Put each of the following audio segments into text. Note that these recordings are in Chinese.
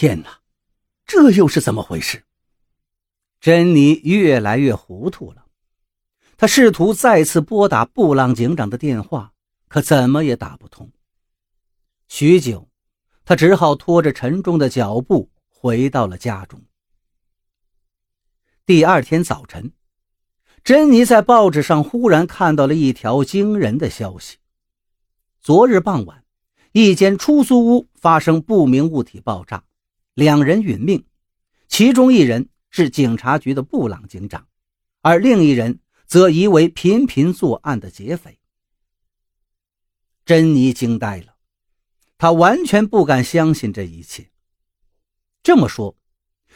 天哪，这又是怎么回事？珍妮越来越糊涂了。她试图再次拨打布朗警长的电话，可怎么也打不通。许久，他只好拖着沉重的脚步回到了家中。第二天早晨，珍妮在报纸上忽然看到了一条惊人的消息：昨日傍晚，一间出租屋发生不明物体爆炸，两人殒命，其中一人是警察局的布朗警长，而另一人。则疑为频频作案的劫匪。珍妮惊呆了，她完全不敢相信这一切。这么说，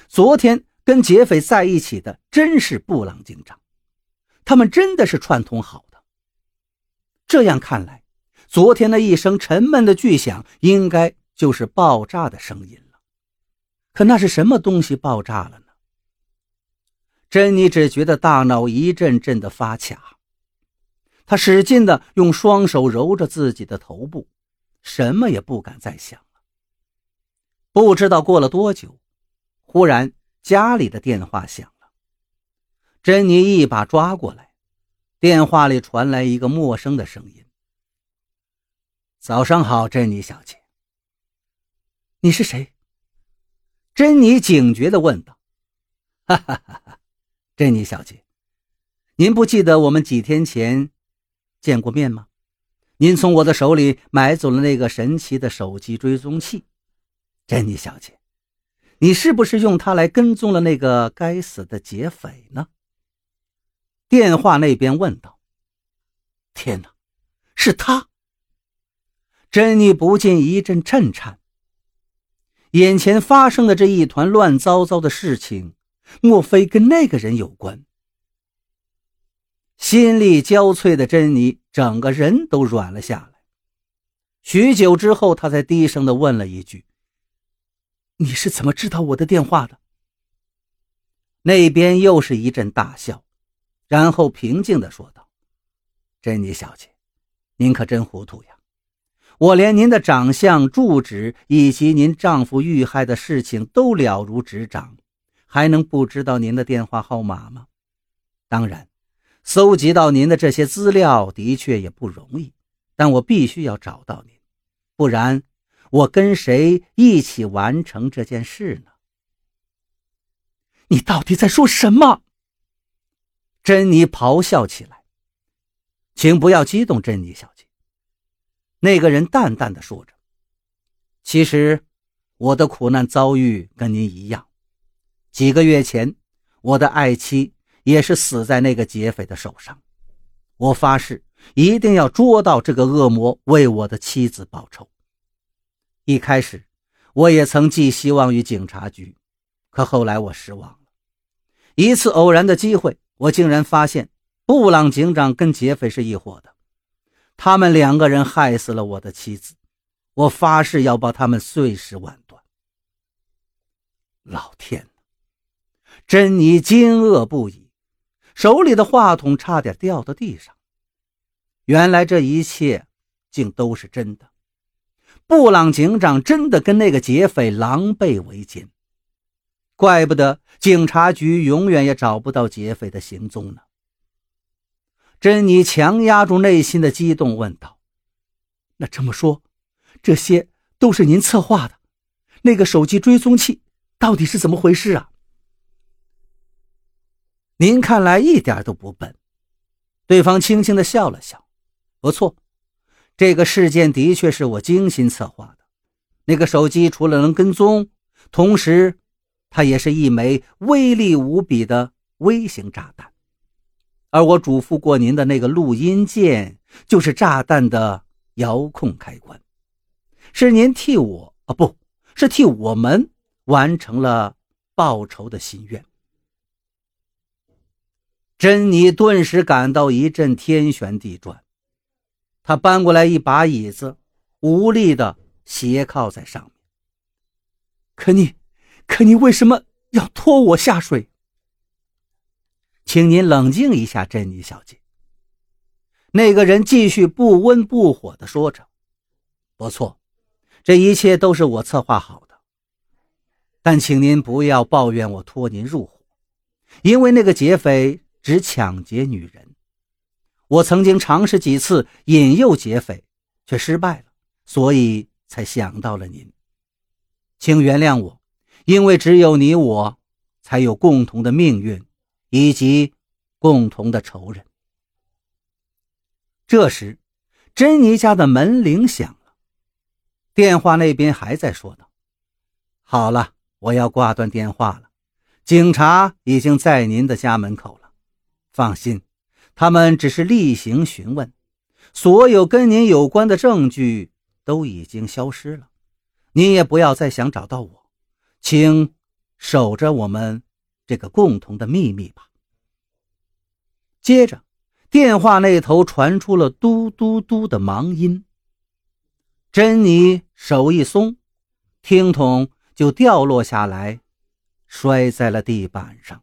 昨天跟劫匪在一起的真是布朗警长，他们真的是串通好的。这样看来，昨天那一声沉闷的巨响，应该就是爆炸的声音。可那是什么东西爆炸了呢？珍妮只觉得大脑一阵阵的发卡，她使劲的用双手揉着自己的头部，什么也不敢再想了。不知道过了多久，忽然家里的电话响了。珍妮一把抓过来，电话里传来一个陌生的声音：“早上好，珍妮小姐。”“你是谁？”珍妮警觉的问道。“哈哈哈哈。”珍妮小姐，您不记得我们几天前见过面吗？您从我的手里买走了那个神奇的手机追踪器。珍妮小姐，你是不是用它来跟踪了那个该死的劫匪呢？电话那边问道。天哪，是他！珍妮不禁一阵震颤。眼前发生的这一团乱糟糟的事情。莫非跟那个人有关？心力交瘁的珍妮整个人都软了下来。许久之后，她才低声的问了一句：“你是怎么知道我的电话的？”那边又是一阵大笑，然后平静的说道：“珍妮小姐，您可真糊涂呀！我连您的长相、住址以及您丈夫遇害的事情都了如指掌。”还能不知道您的电话号码吗？当然，搜集到您的这些资料的确也不容易，但我必须要找到您，不然我跟谁一起完成这件事呢？你到底在说什么？珍妮咆哮起来。请不要激动，珍妮小姐。那个人淡淡的说着：“其实，我的苦难遭遇跟您一样。”几个月前，我的爱妻也是死在那个劫匪的手上。我发誓一定要捉到这个恶魔，为我的妻子报仇。一开始，我也曾寄希望于警察局，可后来我失望了。一次偶然的机会，我竟然发现布朗警长跟劫匪是一伙的。他们两个人害死了我的妻子，我发誓要把他们碎尸万段。老天！珍妮惊愕不已，手里的话筒差点掉到地上。原来这一切竟都是真的，布朗警长真的跟那个劫匪狼狈为奸，怪不得警察局永远也找不到劫匪的行踪呢。珍妮强压住内心的激动，问道：“那这么说，这些都是您策划的？那个手机追踪器到底是怎么回事啊？”您看来一点都不笨，对方轻轻的笑了笑。不错，这个事件的确是我精心策划的。那个手机除了能跟踪，同时，它也是一枚威力无比的微型炸弹。而我嘱咐过您的那个录音键，就是炸弹的遥控开关。是您替我啊，不是替我们完成了报仇的心愿。珍妮顿时感到一阵天旋地转，她搬过来一把椅子，无力的斜靠在上面。可你，可你为什么要拖我下水？请您冷静一下，珍妮小姐。那个人继续不温不火的说着：“不错，这一切都是我策划好的。但请您不要抱怨我拖您入伙，因为那个劫匪只抢劫女人。我曾经尝试几次引诱劫匪，却失败了，所以才想到了您。请原谅我，因为只有你我，才有共同的命运，以及共同的仇人。这时，珍妮家的门铃响了，电话那边还在说道：“好了，我要挂断电话了。警察已经在您的家门口了，放心，他们只是例行询问，所有跟您有关的证据都已经消失了。”你也不要再想找到我，请守着我们这个共同的秘密吧。接着，电话那头传出了嘟嘟嘟的忙音。珍妮手一松，听筒就掉落下来，摔在了地板上。